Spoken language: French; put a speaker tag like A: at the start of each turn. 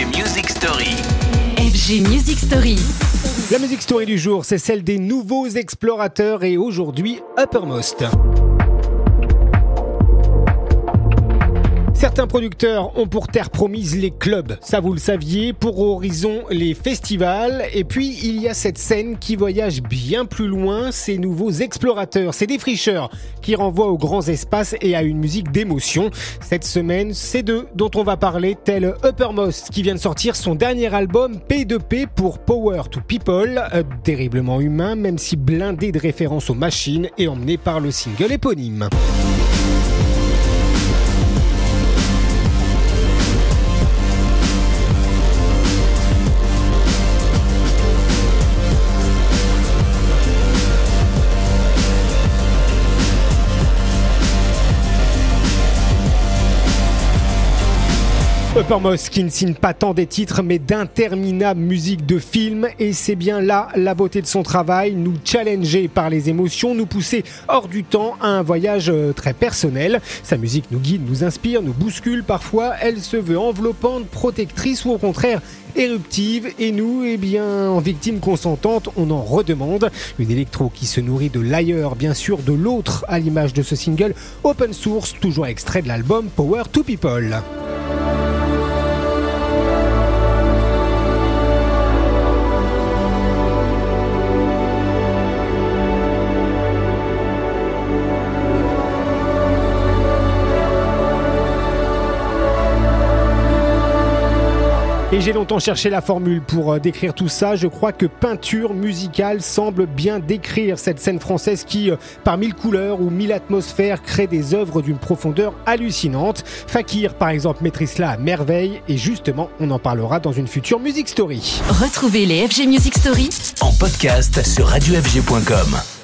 A: FG Music Story.
B: FG Music Story.
C: La musique story du jour, c'est celle des nouveaux explorateurs et aujourd'hui Uppermost. Certains producteurs ont pour terre promise les clubs, ça vous le saviez, pour Horizon les festivals, et puis il y a cette scène qui voyage bien plus loin, ces nouveaux explorateurs, ces défricheurs qui renvoient aux grands espaces et à une musique d'émotion. Cette semaine, c'est d'eux dont on va parler, tel Uppermost qui vient de sortir son dernier album P2P pour Power to People, terriblement humain même si blindé de références aux machines et emmené par le single éponyme. Uppermost qui ne signe pas tant des titres mais d'interminables musiques de films et c'est bien là la beauté de son travail, nous challenger par les émotions, nous pousser hors du temps à un voyage euh, très personnel. Sa musique nous guide, nous inspire, nous bouscule parfois, elle se veut enveloppante, protectrice ou au contraire éruptive et nous, eh bien, en victime consentante, on en redemande. Une électro qui se nourrit de l'ailleurs, bien sûr, de l'autre à l'image de ce single open source, toujours extrait de l'album Power to People. Et j'ai longtemps cherché la formule pour euh, décrire tout ça. Je crois que peinture musicale semble bien décrire cette scène française qui, euh, par mille couleurs ou mille atmosphères, crée des œuvres d'une profondeur hallucinante. Fakir, par exemple, maîtrise cela à merveille. Et justement, on en parlera dans une future Music Story.
B: Retrouvez les FG Music Story
A: En podcast sur radiofg.com.